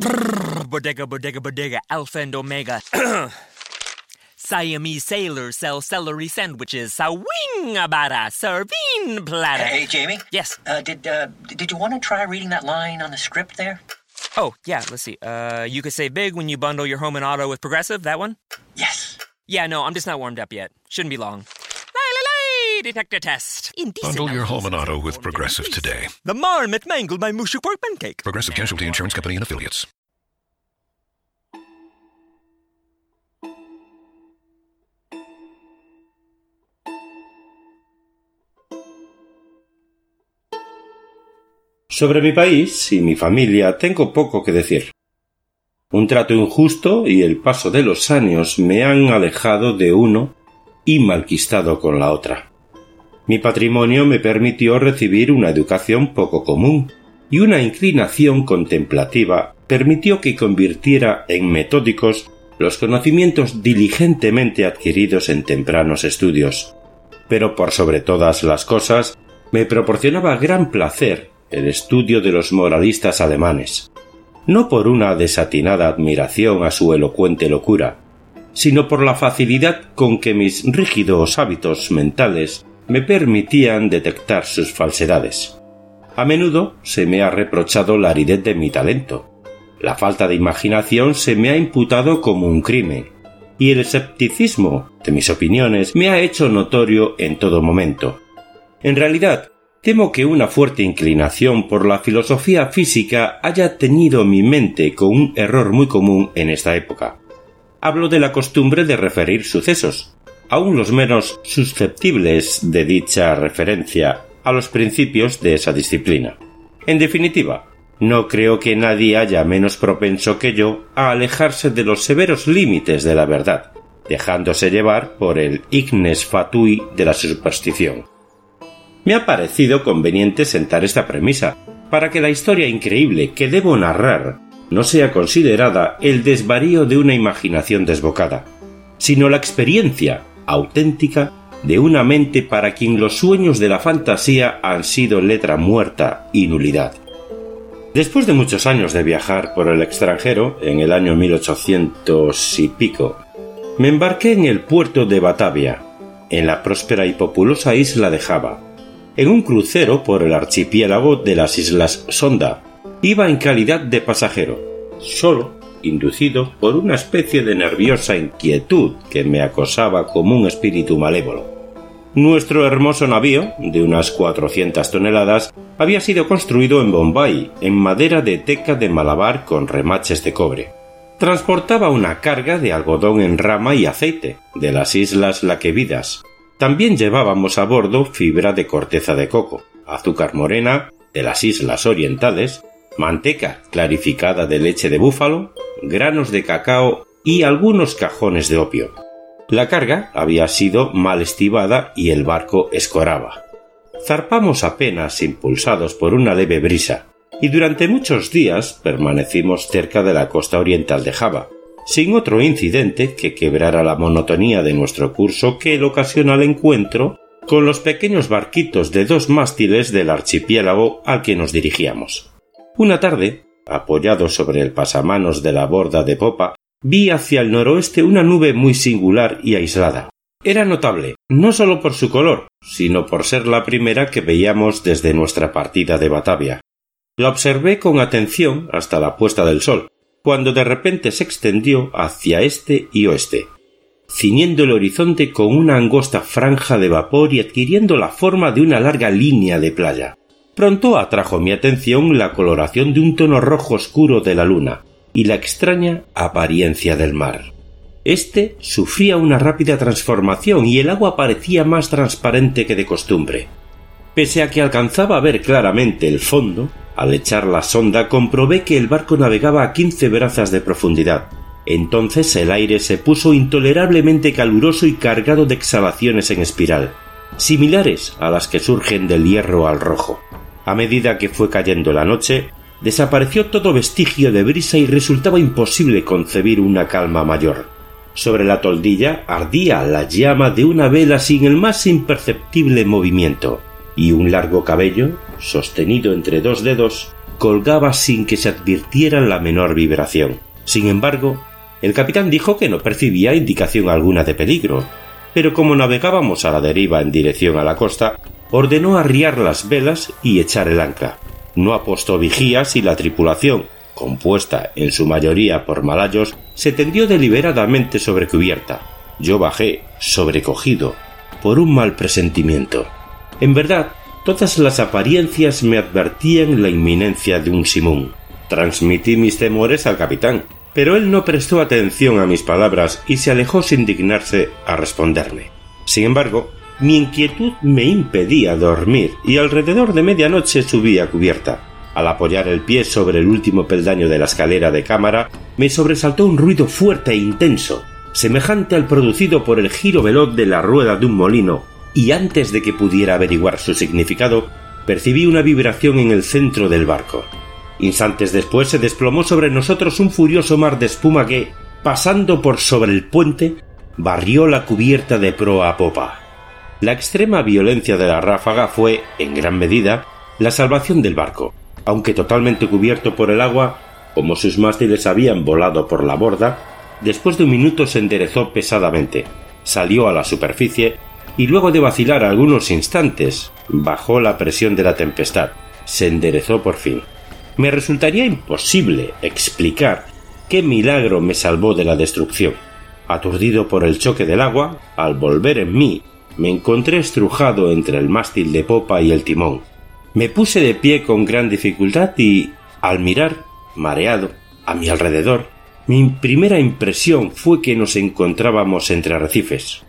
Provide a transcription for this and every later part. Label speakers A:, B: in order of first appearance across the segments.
A: Brrr, bodega, bodega, bodega, alpha and omega. Siamese sailors sell celery sandwiches. Sawing abada, serving platter.
B: Hey, Jamie.
A: Yes.
B: Uh, did uh, did you want to try reading that line on the script there?
A: Oh, yeah, let's see. Uh, you could say big when you bundle your home and auto with Progressive, that one?
B: Yes.
A: Yeah, no, I'm just not warmed up yet. Shouldn't be long. Detector test. Indecent
C: Bundle your home and auto with Progressive today.
A: The marmot mangled my mushy pork pancake.
C: Progressive Casualty Insurance Company and Affiliates.
D: Sobre mi país y mi familia tengo poco que decir. Un trato injusto y el paso de los años me han alejado de uno y malquistado con la otra. Mi patrimonio me permitió recibir una educación poco común y una inclinación contemplativa permitió que convirtiera en metódicos los conocimientos diligentemente adquiridos en tempranos estudios. Pero por sobre todas las cosas, me proporcionaba gran placer el estudio de los moralistas alemanes, no por una desatinada admiración a su elocuente locura, sino por la facilidad con que mis rígidos hábitos mentales me permitían detectar sus falsedades. A menudo se me ha reprochado la aridez de mi talento. La falta de imaginación se me ha imputado como un crimen, y el escepticismo de mis opiniones me ha hecho notorio en todo momento. En realidad, temo que una fuerte inclinación por la filosofía física haya tenido mi mente con un error muy común en esta época. Hablo de la costumbre de referir sucesos, aun los menos susceptibles de dicha referencia, a los principios de esa disciplina. En definitiva, no creo que nadie haya menos propenso que yo a alejarse de los severos límites de la verdad, dejándose llevar por el ignes fatui de la superstición. Me ha parecido conveniente sentar esta premisa, para que la historia increíble que debo narrar no sea considerada el desvarío de una imaginación desbocada, sino la experiencia auténtica de una mente para quien los sueños de la fantasía han sido letra muerta y nulidad. Después de muchos años de viajar por el extranjero, en el año 1800 y pico, me embarqué en el puerto de Batavia, en la próspera y populosa isla de Java, en un crucero por el archipiélago de las Islas Sonda. Iba en calidad de pasajero, solo, inducido por una especie de nerviosa inquietud que me acosaba como un espíritu malévolo. Nuestro hermoso navío, de unas 400 toneladas, había sido construido en Bombay, en madera de teca de malabar con remaches de cobre. Transportaba una carga de algodón en rama y aceite, de las islas Laquevidas. También llevábamos a bordo fibra de corteza de coco, azúcar morena, de las islas orientales, manteca clarificada de leche de búfalo, granos de cacao y algunos cajones de opio. La carga había sido mal estibada y el barco escoraba. Zarpamos apenas impulsados por una leve brisa, y durante muchos días permanecimos cerca de la costa oriental de Java, sin otro incidente que quebrara la monotonía de nuestro curso que el ocasional encuentro con los pequeños barquitos de dos mástiles del archipiélago al que nos dirigíamos. Una tarde, apoyado sobre el pasamanos de la borda de popa, vi hacia el noroeste una nube muy singular y aislada. Era notable, no sólo por su color, sino por ser la primera que veíamos desde nuestra partida de Batavia. La observé con atención hasta la puesta del sol, cuando de repente se extendió hacia este y oeste, ciñendo el horizonte con una angosta franja de vapor y adquiriendo la forma de una larga línea de playa. Pronto atrajo mi atención la coloración de un tono rojo oscuro de la luna y la extraña apariencia del mar. Este sufría una rápida transformación y el agua parecía más transparente que de costumbre. Pese a que alcanzaba a ver claramente el fondo, al echar la sonda comprobé que el barco navegaba a quince brazas de profundidad. Entonces el aire se puso intolerablemente caluroso y cargado de exhalaciones en espiral, similares a las que surgen del hierro al rojo. A medida que fue cayendo la noche, desapareció todo vestigio de brisa y resultaba imposible concebir una calma mayor. Sobre la toldilla ardía la llama de una vela sin el más imperceptible movimiento, y un largo cabello, sostenido entre dos dedos, colgaba sin que se advirtiera la menor vibración. Sin embargo, el capitán dijo que no percibía indicación alguna de peligro, pero como navegábamos a la deriva en dirección a la costa, ordenó arriar las velas y echar el ancla. No apostó vigías y la tripulación, compuesta en su mayoría por malayos, se tendió deliberadamente sobre cubierta. Yo bajé, sobrecogido, por un mal presentimiento. En verdad, todas las apariencias me advertían la inminencia de un simón. Transmití mis temores al capitán, pero él no prestó atención a mis palabras y se alejó sin dignarse a responderme. Sin embargo, mi inquietud me impedía dormir y alrededor de medianoche subí a cubierta. Al apoyar el pie sobre el último peldaño de la escalera de cámara, me sobresaltó un ruido fuerte e intenso, semejante al producido por el giro veloz de la rueda de un molino, y antes de que pudiera averiguar su significado, percibí una vibración en el centro del barco. Instantes después se desplomó sobre nosotros un furioso mar de espuma que, pasando por sobre el puente, barrió la cubierta de proa a popa. La extrema violencia de la ráfaga fue, en gran medida, la salvación del barco. Aunque totalmente cubierto por el agua, como sus mástiles habían volado por la borda, después de un minuto se enderezó pesadamente, salió a la superficie y luego de vacilar algunos instantes, bajó la presión de la tempestad, se enderezó por fin. Me resultaría imposible explicar qué milagro me salvó de la destrucción. Aturdido por el choque del agua, al volver en mí, me encontré estrujado entre el mástil de popa y el timón. Me puse de pie con gran dificultad y, al mirar, mareado, a mi alrededor, mi primera impresión fue que nos encontrábamos entre arrecifes.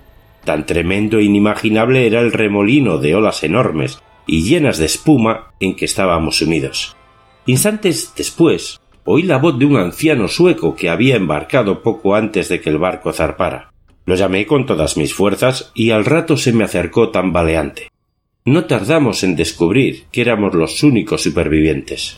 D: Tan tremendo e inimaginable era el remolino de olas enormes y llenas de espuma en que estábamos sumidos. Instantes después, oí la voz de un anciano sueco que había embarcado poco antes de que el barco zarpara. Lo llamé con todas mis fuerzas y al rato se me acercó tambaleante. No tardamos en descubrir que éramos los únicos supervivientes.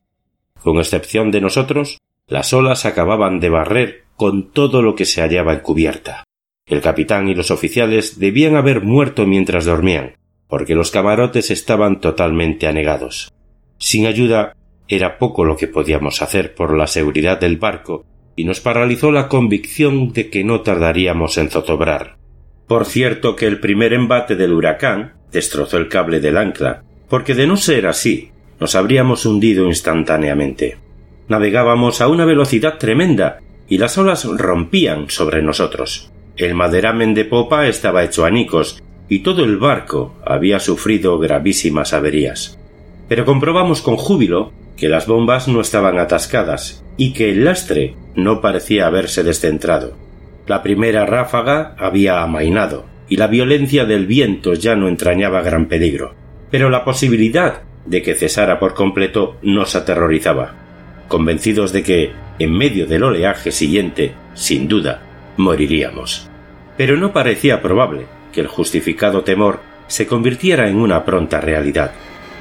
D: Con excepción de nosotros, las olas acababan de barrer con todo lo que se hallaba en cubierta. El capitán y los oficiales debían haber muerto mientras dormían, porque los camarotes estaban totalmente anegados. Sin ayuda, era poco lo que podíamos hacer por la seguridad del barco y nos paralizó la convicción de que no tardaríamos en zozobrar. Por cierto que el primer embate del huracán destrozó el cable del ancla, porque de no ser así, nos habríamos hundido instantáneamente. Navegábamos a una velocidad tremenda y las olas rompían sobre nosotros. El maderamen de popa estaba hecho anicos y todo el barco había sufrido gravísimas averías. Pero comprobamos con júbilo que las bombas no estaban atascadas y que el lastre no parecía haberse descentrado. La primera ráfaga había amainado y la violencia del viento ya no entrañaba gran peligro, pero la posibilidad de que cesara por completo nos aterrorizaba, convencidos de que, en medio del oleaje siguiente, sin duda, moriríamos. Pero no parecía probable que el justificado temor se convirtiera en una pronta realidad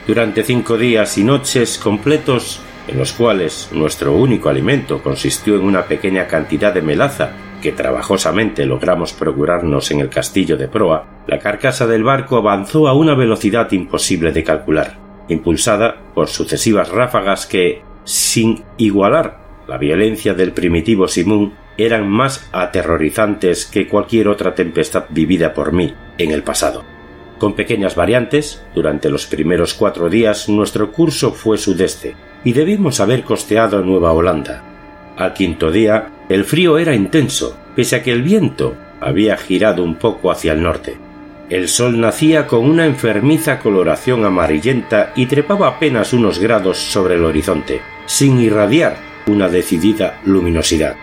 D: durante cinco días y noches completos en los cuales nuestro único alimento consistió en una pequeña cantidad de melaza que trabajosamente logramos procurarnos en el castillo de proa, la carcasa del barco avanzó a una velocidad imposible de calcular, impulsada por sucesivas ráfagas que, sin igualar la violencia del primitivo Simón, eran más aterrorizantes que cualquier otra tempestad vivida por mí en el pasado. Con pequeñas variantes, durante los primeros cuatro días nuestro curso fue sudeste y debimos haber costeado Nueva Holanda. Al quinto día, el frío era intenso, pese a que el viento había girado un poco hacia el norte. El sol nacía con una enfermiza coloración amarillenta y trepaba apenas unos grados sobre el horizonte, sin irradiar una decidida luminosidad.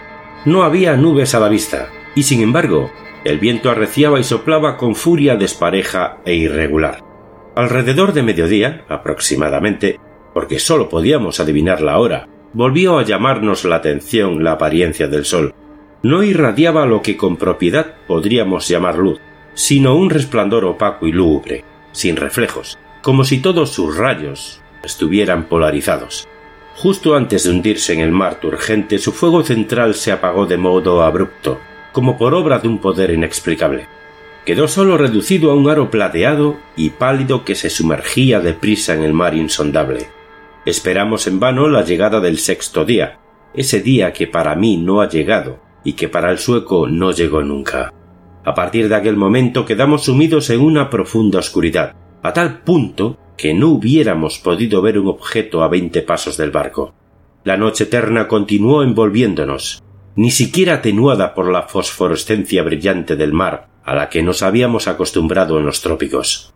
D: No había nubes a la vista, y sin embargo, el viento arreciaba y soplaba con furia despareja e irregular. Alrededor de mediodía, aproximadamente, porque sólo podíamos adivinar la hora, volvió a llamarnos la atención la apariencia del sol. No irradiaba lo que con propiedad podríamos llamar luz, sino un resplandor opaco y lúgubre, sin reflejos, como si todos sus rayos estuvieran polarizados. Justo antes de hundirse en el mar turgente, su fuego central se apagó de modo abrupto, como por obra de un poder inexplicable. Quedó solo reducido a un aro plateado y pálido que se sumergía deprisa en el mar insondable. Esperamos en vano la llegada del sexto día, ese día que para mí no ha llegado y que para el sueco no llegó nunca. A partir de aquel momento quedamos sumidos en una profunda oscuridad, a tal punto que no hubiéramos podido ver un objeto a veinte pasos del barco. La noche eterna continuó envolviéndonos, ni siquiera atenuada por la fosforescencia brillante del mar a la que nos habíamos acostumbrado en los trópicos.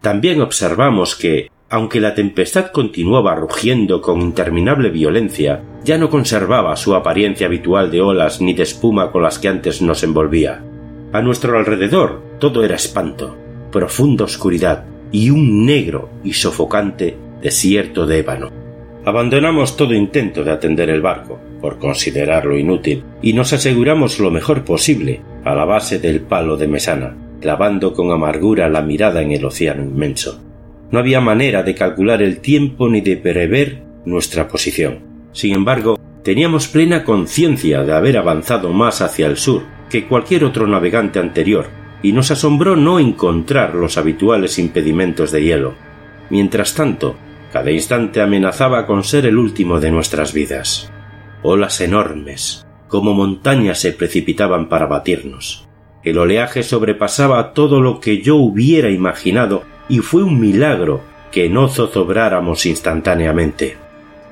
D: También observamos que, aunque la tempestad continuaba rugiendo con interminable violencia, ya no conservaba su apariencia habitual de olas ni de espuma con las que antes nos envolvía. A nuestro alrededor todo era espanto, profunda oscuridad y un negro y sofocante desierto de ébano. Abandonamos todo intento de atender el barco, por considerarlo inútil, y nos aseguramos lo mejor posible a la base del palo de mesana, clavando con amargura la mirada en el océano inmenso. No había manera de calcular el tiempo ni de prever nuestra posición. Sin embargo, teníamos plena conciencia de haber avanzado más hacia el sur que cualquier otro navegante anterior, y nos asombró no encontrar los habituales impedimentos de hielo. Mientras tanto, cada instante amenazaba con ser el último de nuestras vidas. Olas enormes, como montañas se precipitaban para batirnos. El oleaje sobrepasaba todo lo que yo hubiera imaginado y fue un milagro que no zozobráramos instantáneamente.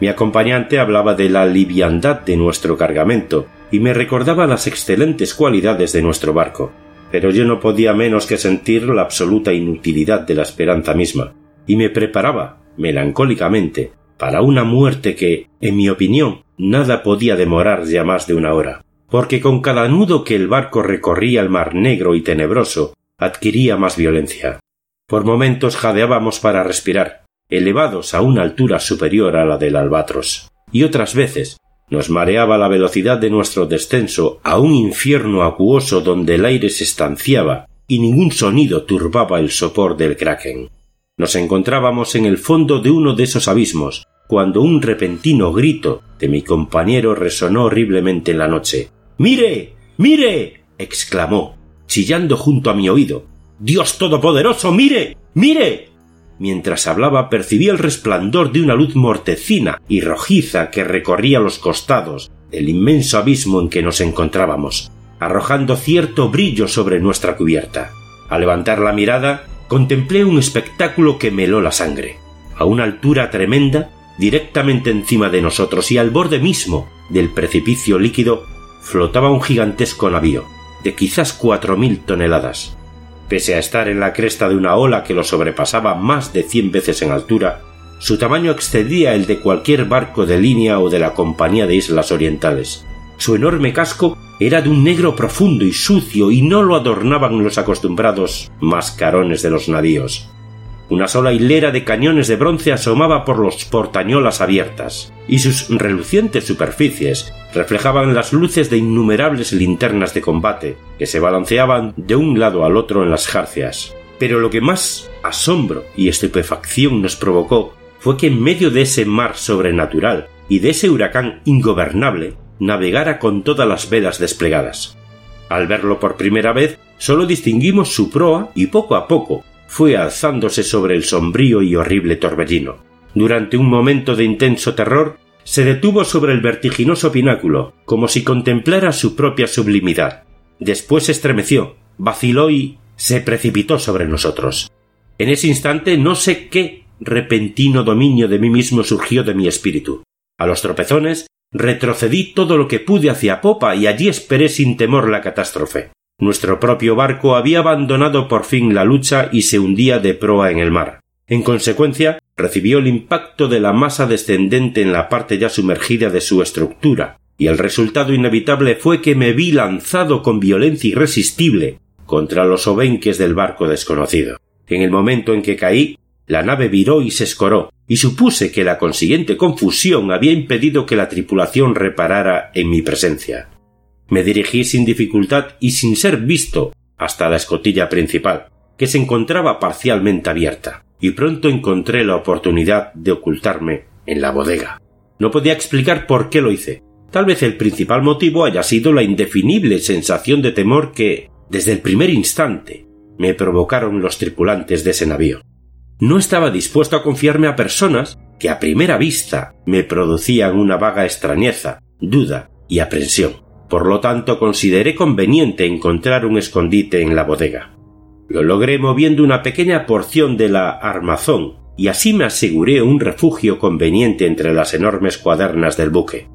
D: Mi acompañante hablaba de la liviandad de nuestro cargamento y me recordaba las excelentes cualidades de nuestro barco, pero yo no podía menos que sentir la absoluta inutilidad de la esperanza misma, y me preparaba, melancólicamente, para una muerte que, en mi opinión, nada podía demorar ya más de una hora, porque con cada nudo que el barco recorría el mar negro y tenebroso, adquiría más violencia. Por momentos jadeábamos para respirar, elevados a una altura superior a la del albatros, y otras veces nos mareaba la velocidad de nuestro descenso a un infierno acuoso donde el aire se estanciaba y ningún sonido turbaba el sopor del kraken. Nos encontrábamos en el fondo de uno de esos abismos, cuando un repentino grito de mi compañero resonó horriblemente en la noche. ¡Mire! ¡Mire! exclamó, chillando junto a mi oído. Dios Todopoderoso, mire, mire. Mientras hablaba percibí el resplandor de una luz mortecina y rojiza que recorría los costados del inmenso abismo en que nos encontrábamos, arrojando cierto brillo sobre nuestra cubierta. Al levantar la mirada, contemplé un espectáculo que meló la sangre. A una altura tremenda, directamente encima de nosotros y al borde mismo del precipicio líquido, flotaba un gigantesco navío, de quizás cuatro mil toneladas, Pese a estar en la cresta de una ola que lo sobrepasaba más de cien veces en altura, su tamaño excedía el de cualquier barco de línea o de la Compañía de Islas Orientales. Su enorme casco era de un negro profundo y sucio y no lo adornaban los acostumbrados mascarones de los navíos. Una sola hilera de cañones de bronce asomaba por los portañolas abiertas, y sus relucientes superficies reflejaban las luces de innumerables linternas de combate que se balanceaban de un lado al otro en las jarcias. Pero lo que más asombro y estupefacción nos provocó fue que en medio de ese mar sobrenatural y de ese huracán ingobernable navegara con todas las velas desplegadas. Al verlo por primera vez, sólo distinguimos su proa y poco a poco fue alzándose sobre el sombrío y horrible torbellino. Durante un momento de intenso terror, se detuvo sobre el vertiginoso pináculo, como si contemplara su propia sublimidad. Después estremeció, vaciló y se precipitó sobre nosotros. En ese instante no sé qué repentino dominio de mí mismo surgió de mi espíritu. A los tropezones retrocedí todo lo que pude hacia popa y allí esperé sin temor la catástrofe. Nuestro propio barco había abandonado por fin la lucha y se hundía de proa en el mar. En consecuencia, recibió el impacto de la masa descendente en la parte ya sumergida de su estructura, y el resultado inevitable fue que me vi lanzado con violencia irresistible contra los obenques del barco desconocido. En el momento en que caí, la nave viró y se escoró, y supuse que la consiguiente confusión había impedido que la tripulación reparara en mi presencia. Me dirigí sin dificultad y sin ser visto hasta la escotilla principal, que se encontraba parcialmente abierta, y pronto encontré la oportunidad de ocultarme en la bodega. No podía explicar por qué lo hice. Tal vez el principal motivo haya sido la indefinible sensación de temor que, desde el primer instante, me provocaron los tripulantes de ese navío. No estaba dispuesto a confiarme a personas que a primera vista me producían una vaga extrañeza, duda y aprensión. Por lo tanto, consideré conveniente encontrar un escondite en la bodega. Lo logré moviendo una pequeña porción de la armazón, y así me aseguré un refugio conveniente entre las enormes cuadernas del buque.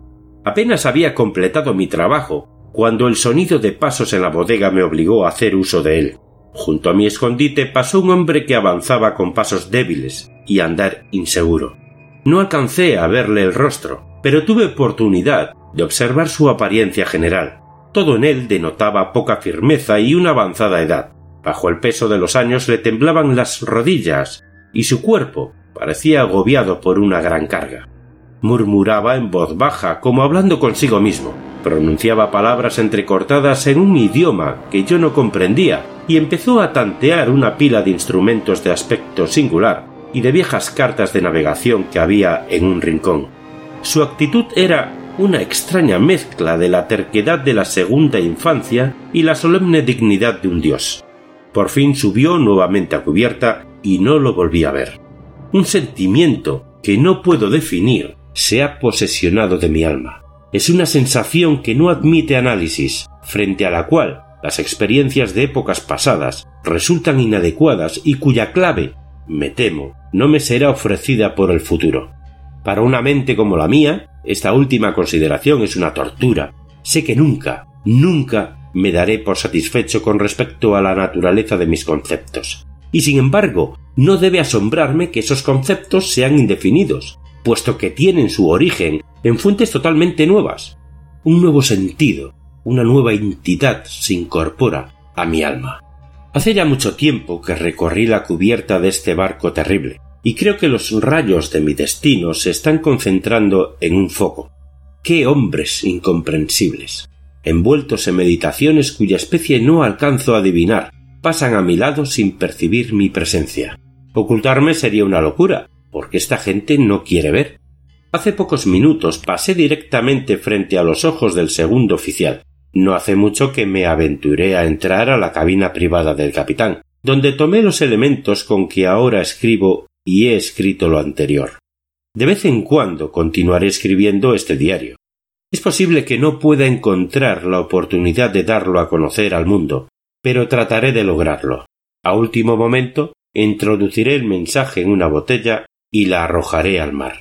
D: Apenas había completado mi trabajo cuando el sonido de pasos en la bodega me obligó a hacer uso de él. Junto a mi escondite pasó un hombre que avanzaba con pasos débiles y andar inseguro. No alcancé a verle el rostro, pero tuve oportunidad de observar su apariencia general. Todo en él denotaba poca firmeza y una avanzada edad. Bajo el peso de los años le temblaban las rodillas y su cuerpo parecía agobiado por una gran carga. Murmuraba en voz baja, como hablando consigo mismo. Pronunciaba palabras entrecortadas en un idioma que yo no comprendía y empezó a tantear una pila de instrumentos de aspecto singular y de viejas cartas de navegación que había en un rincón. Su actitud era una extraña mezcla de la terquedad de la segunda infancia y la solemne dignidad de un dios. Por fin subió nuevamente a cubierta y no lo volví a ver. Un sentimiento que no puedo definir se ha posesionado de mi alma. Es una sensación que no admite análisis, frente a la cual las experiencias de épocas pasadas resultan inadecuadas y cuya clave, me temo, no me será ofrecida por el futuro. Para una mente como la mía, esta última consideración es una tortura. Sé que nunca, nunca me daré por satisfecho con respecto a la naturaleza de mis conceptos. Y sin embargo, no debe asombrarme que esos conceptos sean indefinidos, puesto que tienen su origen en fuentes totalmente nuevas. Un nuevo sentido, una nueva entidad se incorpora a mi alma. Hace ya mucho tiempo que recorrí la cubierta de este barco terrible, y creo que los rayos de mi destino se están concentrando en un foco. ¡Qué hombres incomprensibles! Envueltos en meditaciones cuya especie no alcanzo a adivinar, pasan a mi lado sin percibir mi presencia. Ocultarme sería una locura, porque esta gente no quiere ver. Hace pocos minutos pasé directamente frente a los ojos del segundo oficial. No hace mucho que me aventuré a entrar a la cabina privada del capitán, donde tomé los elementos con que ahora escribo y he escrito lo anterior. De vez en cuando continuaré escribiendo este diario. Es posible que no pueda encontrar la oportunidad de darlo a conocer al mundo, pero trataré de lograrlo. A último momento, introduciré el mensaje en una botella y la arrojaré al mar.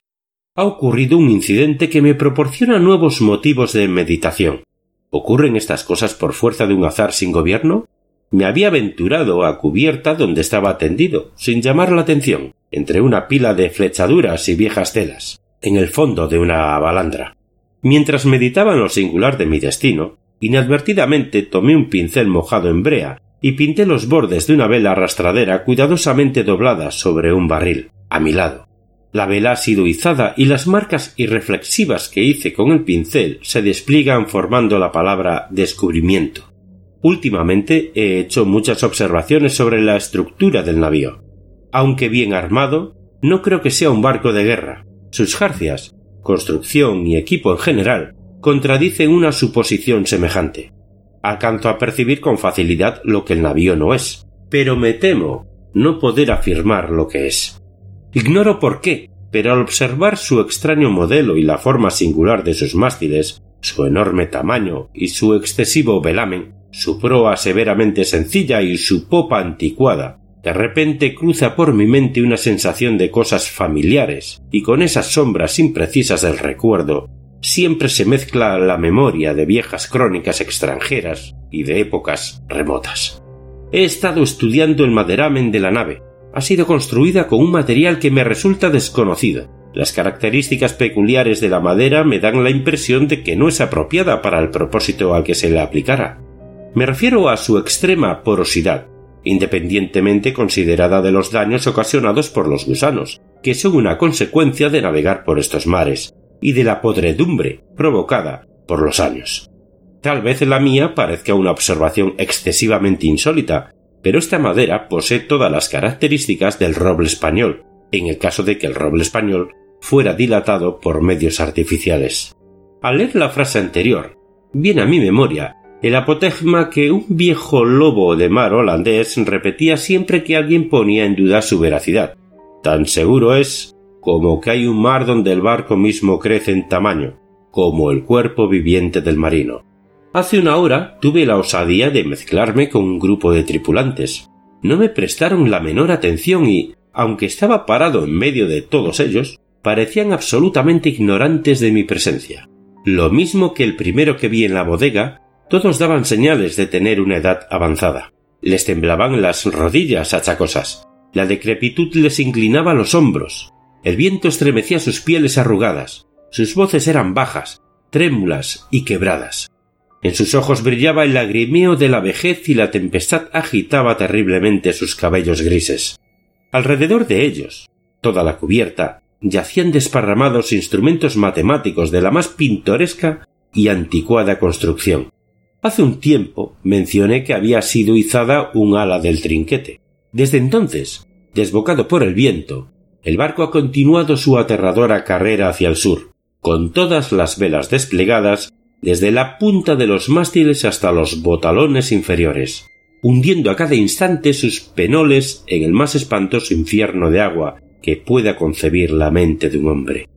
D: Ha ocurrido un incidente que me proporciona nuevos motivos de meditación. ¿Ocurren estas cosas por fuerza de un azar sin gobierno? Me había aventurado a cubierta donde estaba tendido, sin llamar la atención, entre una pila de flechaduras y viejas telas, en el fondo de una balandra. Mientras meditaba en lo singular de mi destino, inadvertidamente tomé un pincel mojado en brea y pinté los bordes de una vela arrastradera cuidadosamente doblada sobre un barril, a mi lado. La vela ha sido izada y las marcas irreflexivas que hice con el pincel se despliegan formando la palabra descubrimiento. Últimamente he hecho muchas observaciones sobre la estructura del navío. Aunque bien armado, no creo que sea un barco de guerra. Sus jarcias, construcción y equipo en general contradicen una suposición semejante. Alcanzo a percibir con facilidad lo que el navío no es, pero me temo no poder afirmar lo que es. Ignoro por qué, pero al observar su extraño modelo y la forma singular de sus mástiles, su enorme tamaño y su excesivo velamen, su proa severamente sencilla y su popa anticuada, de repente cruza por mi mente una sensación de cosas familiares, y con esas sombras imprecisas del recuerdo siempre se mezcla la memoria de viejas crónicas extranjeras y de épocas remotas. He estado estudiando el maderamen de la nave. Ha sido construida con un material que me resulta desconocido. Las características peculiares de la madera me dan la impresión de que no es apropiada para el propósito al que se le aplicara. Me refiero a su extrema porosidad, independientemente considerada de los daños ocasionados por los gusanos, que son una consecuencia de navegar por estos mares, y de la podredumbre provocada por los años. Tal vez la mía parezca una observación excesivamente insólita, pero esta madera posee todas las características del roble español, en el caso de que el roble español fuera dilatado por medios artificiales. Al leer la frase anterior, viene a mi memoria el apotegma que un viejo lobo de mar holandés repetía siempre que alguien ponía en duda su veracidad. Tan seguro es como que hay un mar donde el barco mismo crece en tamaño, como el cuerpo viviente del marino. Hace una hora tuve la osadía de mezclarme con un grupo de tripulantes. No me prestaron la menor atención y, aunque estaba parado en medio de todos ellos, parecían absolutamente ignorantes de mi presencia. Lo mismo que el primero que vi en la bodega, todos daban señales de tener una edad avanzada. Les temblaban las rodillas achacosas. La decrepitud les inclinaba los hombros. El viento estremecía sus pieles arrugadas. Sus voces eran bajas, trémulas y quebradas. En sus ojos brillaba el lagrimeo de la vejez y la tempestad agitaba terriblemente sus cabellos grises. Alrededor de ellos, toda la cubierta, yacían desparramados instrumentos matemáticos de la más pintoresca y anticuada construcción. Hace un tiempo mencioné que había sido izada un ala del trinquete. Desde entonces, desbocado por el viento, el barco ha continuado su aterradora carrera hacia el sur, con todas las velas desplegadas desde la punta de los mástiles hasta los botalones inferiores, hundiendo a cada instante sus penoles en el más espantoso infierno de agua que pueda concebir la mente de un hombre.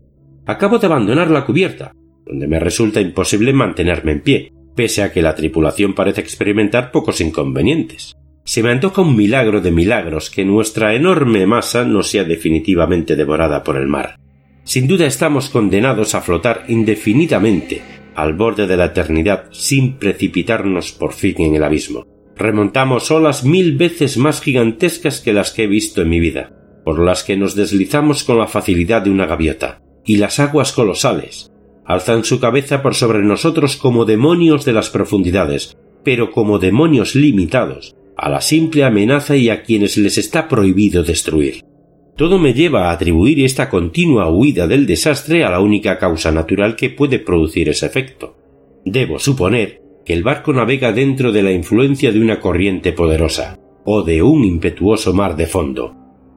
D: Acabo de abandonar la cubierta, donde me resulta imposible mantenerme en pie, pese a que la tripulación parece experimentar pocos inconvenientes. Se me antoja un milagro de milagros que nuestra enorme masa no sea definitivamente devorada por el mar. Sin duda estamos condenados a flotar indefinidamente al borde de la eternidad sin precipitarnos por fin en el abismo. Remontamos olas mil veces más gigantescas que las que he visto en mi vida, por las que nos deslizamos con la facilidad de una gaviota, y las aguas colosales alzan su cabeza por sobre nosotros como demonios de las profundidades, pero como demonios limitados, a la simple amenaza y a quienes les está prohibido destruir. Todo me lleva a atribuir esta continua huida del desastre a la única causa natural que puede producir ese efecto. Debo suponer que el barco navega dentro de la influencia de una corriente poderosa, o de un impetuoso mar de fondo.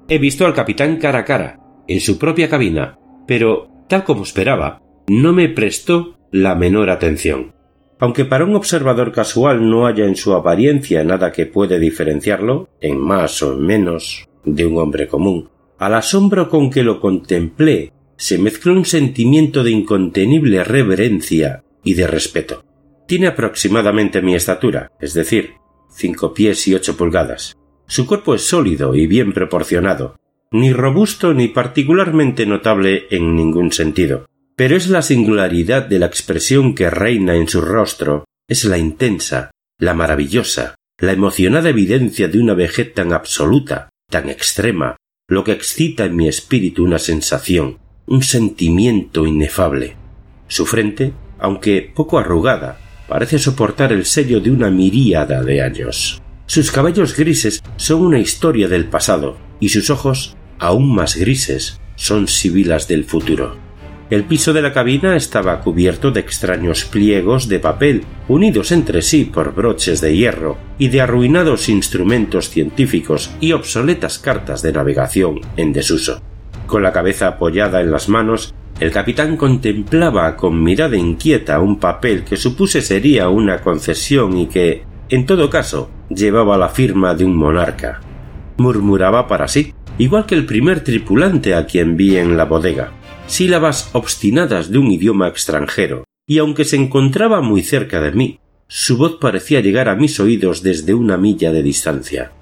D: He visto al capitán cara a cara, en su propia cabina, pero, tal como esperaba, no me prestó la menor atención. Aunque para un observador casual no haya en su apariencia nada que puede diferenciarlo, en más o en menos, de un hombre común, al asombro con que lo contemplé se mezcló un sentimiento de incontenible reverencia y de respeto. Tiene aproximadamente mi estatura, es decir, cinco pies y ocho pulgadas. Su cuerpo es sólido y bien proporcionado, ni robusto ni particularmente notable en ningún sentido. Pero es la singularidad de la expresión que reina en su rostro, es la intensa, la maravillosa, la emocionada evidencia de una vejez tan absoluta, tan extrema, lo que excita en mi espíritu una sensación, un sentimiento inefable. Su frente, aunque poco arrugada, parece soportar el sello de una miríada de años. Sus cabellos grises son una historia del pasado, y sus ojos, aún más grises, son sibilas del futuro. El piso de la cabina estaba cubierto de extraños pliegos de papel, unidos entre sí por broches de hierro, y de arruinados instrumentos científicos y obsoletas cartas de navegación en desuso. Con la cabeza apoyada en las manos, el capitán contemplaba con mirada inquieta un papel que supuse sería una concesión y que, en todo caso, llevaba la firma de un monarca. Murmuraba para sí, igual que el primer tripulante a quien vi en la bodega sílabas obstinadas de un idioma extranjero, y aunque se encontraba muy cerca de mí, su voz parecía llegar a mis oídos desde una milla de distancia.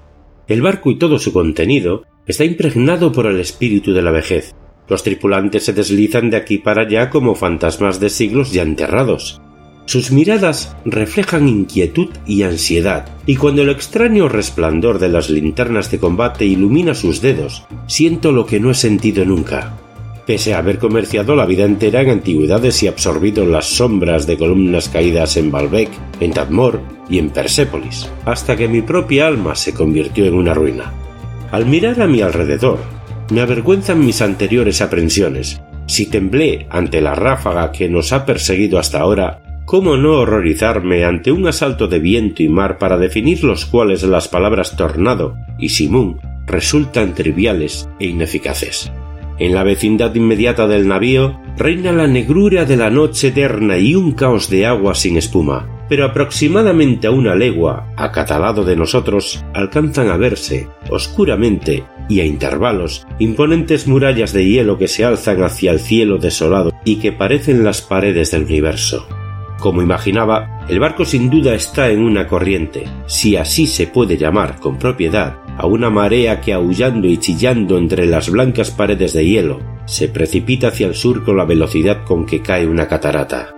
D: El barco y todo su contenido está impregnado por el espíritu de la vejez. Los tripulantes se deslizan de aquí para allá como fantasmas de siglos ya enterrados. Sus miradas reflejan inquietud y ansiedad, y cuando el extraño resplandor de las linternas de combate ilumina sus dedos, siento lo que no he sentido nunca, pese a haber comerciado la vida entera en antigüedades y absorbido las sombras de columnas caídas en Baalbek, en Tadmor y en Persépolis, hasta que mi propia alma se convirtió en una ruina. Al mirar a mi alrededor, me avergüenzan mis anteriores aprensiones. Si temblé ante la ráfaga que nos ha perseguido hasta ahora, ¿cómo no horrorizarme ante un asalto de viento y mar para definir los cuales las palabras tornado y simún resultan triviales e ineficaces? En la vecindad inmediata del navío reina la negrura de la noche eterna y un caos de agua sin espuma. pero aproximadamente a una legua, acatalado de nosotros, alcanzan a verse, oscuramente y a intervalos, imponentes murallas de hielo que se alzan hacia el cielo desolado y que parecen las paredes del universo. Como imaginaba, el barco sin duda está en una corriente, si así se puede llamar con propiedad, a una marea que aullando y chillando entre las blancas paredes de hielo, se precipita hacia el sur con la velocidad con que cae una catarata.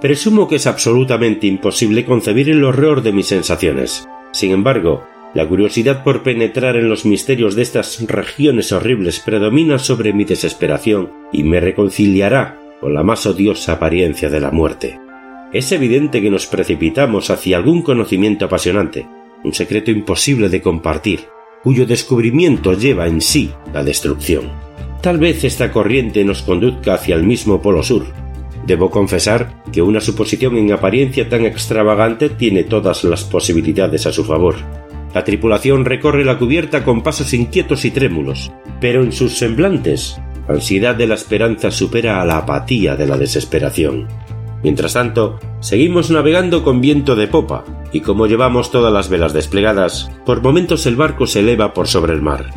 D: Presumo que es absolutamente imposible concebir el horror de mis sensaciones. Sin embargo, la curiosidad por penetrar en los misterios de estas regiones horribles predomina sobre mi desesperación y me reconciliará con la más odiosa apariencia de la muerte. Es evidente que nos precipitamos hacia algún conocimiento apasionante, un secreto imposible de compartir, cuyo descubrimiento lleva en sí la destrucción. Tal vez esta corriente nos conduzca hacia el mismo polo sur, Debo confesar que una suposición en apariencia tan extravagante tiene todas las posibilidades a su favor. La tripulación recorre la cubierta con pasos inquietos y trémulos, pero en sus semblantes, la ansiedad de la esperanza supera a la apatía de la desesperación. Mientras tanto, seguimos navegando con viento de popa, y como llevamos todas las velas desplegadas, por momentos el barco se eleva por sobre el mar.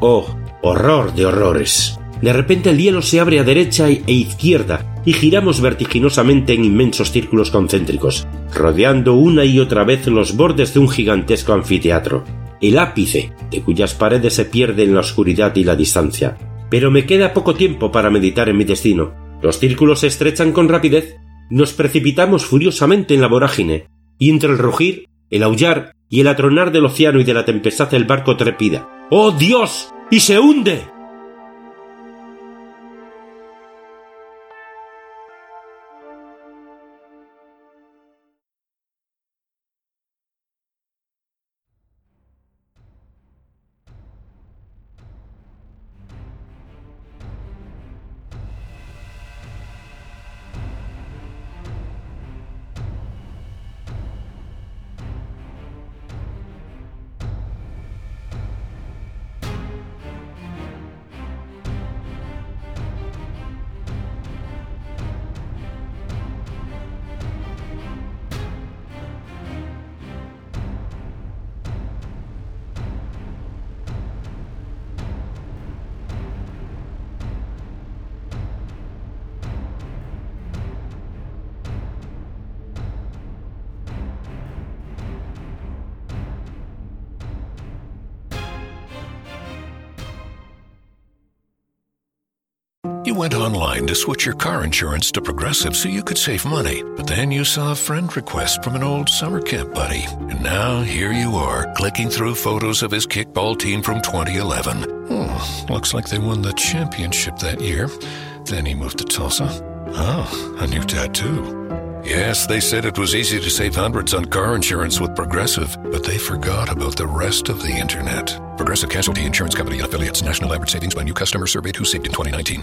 D: ¡Oh, horror de horrores! De repente el hielo se abre a derecha e izquierda y giramos vertiginosamente en inmensos círculos concéntricos, rodeando una y otra vez los bordes de un gigantesco anfiteatro, el ápice de cuyas paredes se pierde en la oscuridad y la distancia. Pero me queda poco tiempo para meditar en mi destino. Los círculos se estrechan con rapidez, nos precipitamos furiosamente en la vorágine, y entre el rugir, el aullar y el atronar del océano y de la tempestad el barco trepida. ¡Oh Dios! ¡Y se hunde!
C: Went online to switch your car insurance to Progressive so you could save money, but then you saw a friend request from an old summer camp buddy. And now here you are, clicking through photos of his kickball team from 2011. Hmm, looks like they won the championship that year. Then he moved to Tulsa. Oh, a new tattoo. Yes, they said it was easy to save hundreds on car insurance with Progressive, but they forgot about the rest of the internet. Progressive Casualty Insurance Company and affiliates. National average savings by new customer surveyed who saved in 2019.